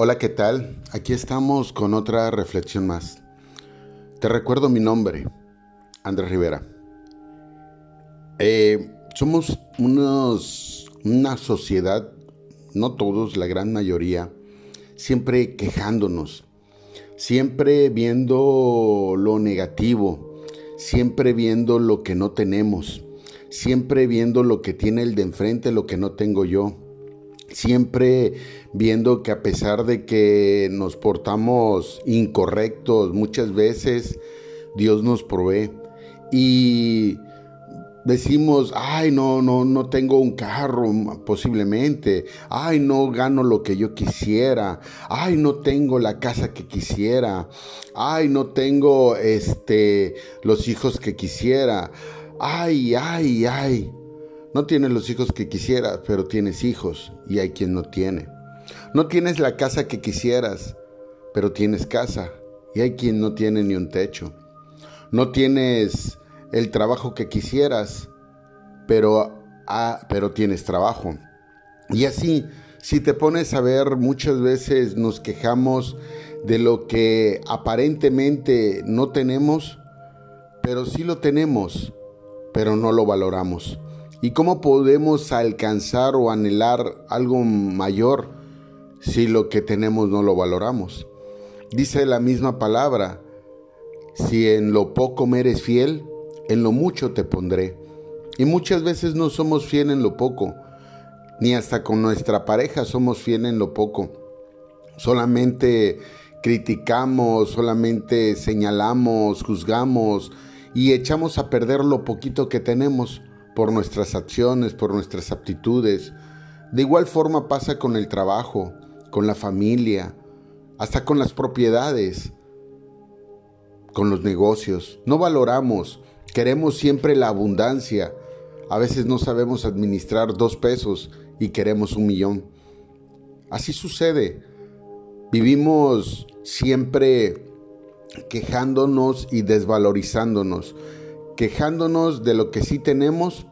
Hola, ¿qué tal? Aquí estamos con otra reflexión más. Te recuerdo mi nombre, Andrés Rivera. Eh, somos unos, una sociedad, no todos, la gran mayoría, siempre quejándonos, siempre viendo lo negativo, siempre viendo lo que no tenemos, siempre viendo lo que tiene el de enfrente, lo que no tengo yo siempre viendo que a pesar de que nos portamos incorrectos muchas veces, Dios nos provee. Y decimos, ay, no, no, no tengo un carro posiblemente, ay, no gano lo que yo quisiera, ay, no tengo la casa que quisiera, ay, no tengo este los hijos que quisiera. Ay, ay, ay. No tienes los hijos que quisieras, pero tienes hijos y hay quien no tiene. No tienes la casa que quisieras, pero tienes casa y hay quien no tiene ni un techo. No tienes el trabajo que quisieras, pero, ah, pero tienes trabajo. Y así, si te pones a ver, muchas veces nos quejamos de lo que aparentemente no tenemos, pero sí lo tenemos, pero no lo valoramos. ¿Y cómo podemos alcanzar o anhelar algo mayor si lo que tenemos no lo valoramos? Dice la misma palabra, si en lo poco me eres fiel, en lo mucho te pondré. Y muchas veces no somos fieles en lo poco, ni hasta con nuestra pareja somos fieles en lo poco. Solamente criticamos, solamente señalamos, juzgamos y echamos a perder lo poquito que tenemos por nuestras acciones, por nuestras aptitudes. De igual forma pasa con el trabajo, con la familia, hasta con las propiedades, con los negocios. No valoramos, queremos siempre la abundancia. A veces no sabemos administrar dos pesos y queremos un millón. Así sucede. Vivimos siempre quejándonos y desvalorizándonos quejándonos de lo que sí tenemos,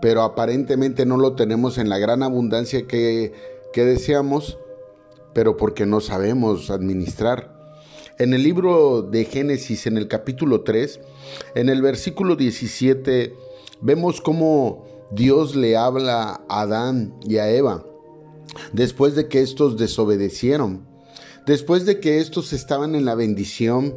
pero aparentemente no lo tenemos en la gran abundancia que, deseamos, pero porque no sabemos administrar. En el libro de Génesis, en el capítulo 3, en el versículo 17, vemos cómo Dios le habla a Adán y a Eva después de que estos desobedecieron, después de que estos estaban en la bendición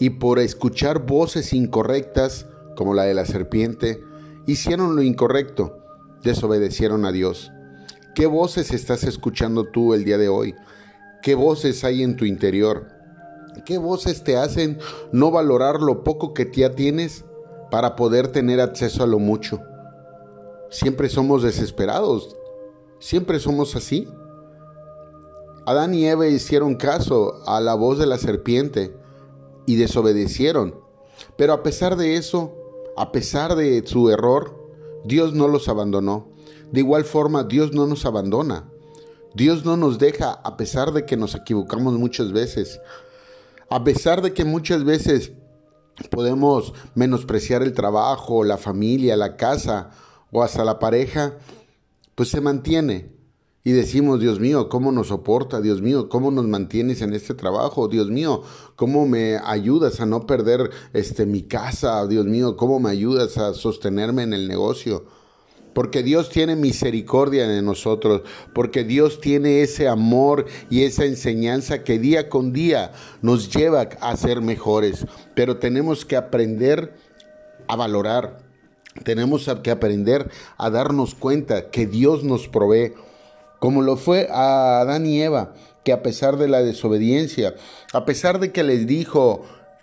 y por escuchar voces incorrectas como la de la serpiente, hicieron lo incorrecto, desobedecieron a Dios. ¿Qué voces estás escuchando tú el día de hoy? ¿Qué voces hay en tu interior? ¿Qué voces te hacen no valorar lo poco que ya tienes para poder tener acceso a lo mucho? Siempre somos desesperados, siempre somos así. Adán y Eva hicieron caso a la voz de la serpiente y desobedecieron. Pero a pesar de eso, a pesar de su error, Dios no los abandonó. De igual forma, Dios no nos abandona. Dios no nos deja a pesar de que nos equivocamos muchas veces. A pesar de que muchas veces podemos menospreciar el trabajo, la familia, la casa o hasta la pareja, pues se mantiene y decimos, Dios mío, ¿cómo nos soporta? Dios mío, ¿cómo nos mantienes en este trabajo? Dios mío, ¿cómo me ayudas a no perder este, mi casa? Dios mío, ¿cómo me ayudas a sostenerme en el negocio? Porque Dios tiene misericordia de nosotros, porque Dios tiene ese amor y esa enseñanza que día con día nos lleva a ser mejores. Pero tenemos que aprender a valorar, tenemos que aprender a darnos cuenta que Dios nos provee como lo fue a Adán y Eva, que a pesar de la desobediencia, a pesar de que les dijo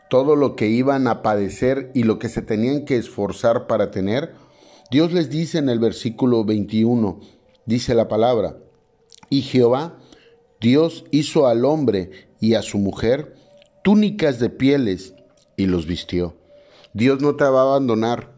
todo lo que iban a padecer y lo que se tenían que esforzar para tener, Dios les dice en el versículo 21, dice la palabra, y Jehová, Dios hizo al hombre y a su mujer túnicas de pieles y los vistió. Dios no te va a abandonar.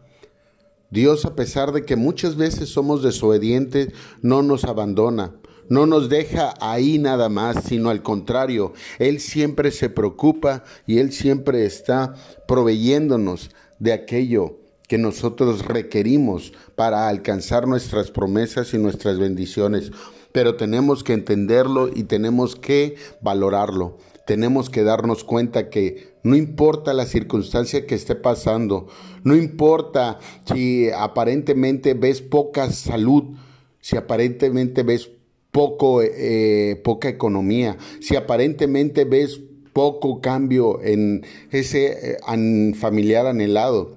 Dios, a pesar de que muchas veces somos desobedientes, no nos abandona. No nos deja ahí nada más, sino al contrario, Él siempre se preocupa y Él siempre está proveyéndonos de aquello que nosotros requerimos para alcanzar nuestras promesas y nuestras bendiciones. pero tenemos que entenderlo y tenemos que valorarlo. Tenemos que darnos cuenta que no importa la circunstancia que esté pasando, no importa si aparentemente ves poca salud, si aparentemente ves poco, eh, poca economía, si aparentemente ves poco cambio en ese eh, familiar anhelado,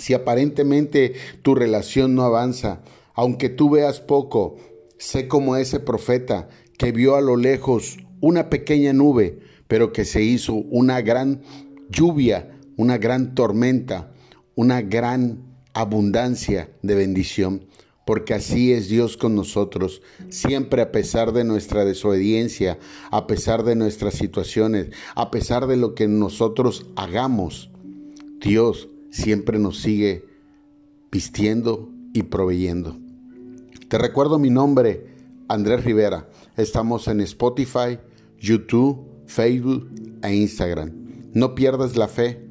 si aparentemente tu relación no avanza, aunque tú veas poco, sé como ese profeta que vio a lo lejos una pequeña nube, pero que se hizo una gran lluvia, una gran tormenta, una gran abundancia de bendición, porque así es Dios con nosotros, siempre a pesar de nuestra desobediencia, a pesar de nuestras situaciones, a pesar de lo que nosotros hagamos, Dios siempre nos sigue vistiendo y proveyendo. Te recuerdo mi nombre, Andrés Rivera. Estamos en Spotify, YouTube, Facebook e Instagram. No pierdas la fe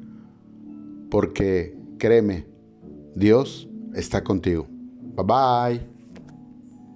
porque créeme, Dios está contigo. Bye bye.